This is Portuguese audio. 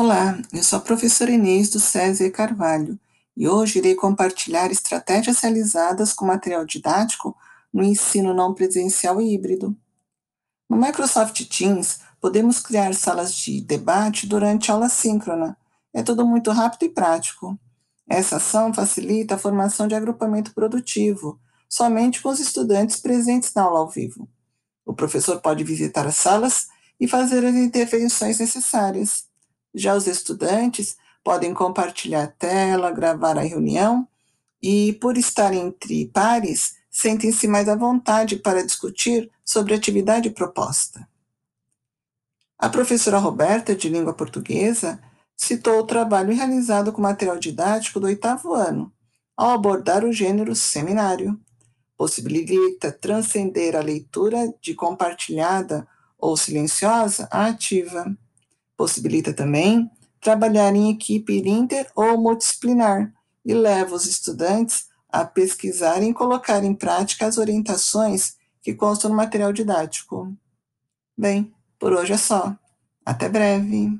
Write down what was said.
Olá, eu sou a professora Inês do César Carvalho e hoje irei compartilhar estratégias realizadas com material didático no ensino não presencial e híbrido. No Microsoft Teams, podemos criar salas de debate durante aula síncrona. É tudo muito rápido e prático. Essa ação facilita a formação de agrupamento produtivo, somente com os estudantes presentes na aula ao vivo. O professor pode visitar as salas e fazer as intervenções necessárias. Já os estudantes podem compartilhar a tela, gravar a reunião e, por estar entre pares, sentem-se mais à vontade para discutir sobre a atividade proposta. A professora Roberta, de língua portuguesa, citou o trabalho realizado com material didático do oitavo ano, ao abordar o gênero seminário. Possibilita transcender a leitura de compartilhada ou silenciosa à ativa. Possibilita também trabalhar em equipe inter ou multidisciplinar e leva os estudantes a pesquisar e colocar em prática as orientações que constam no material didático. Bem, por hoje é só. Até breve!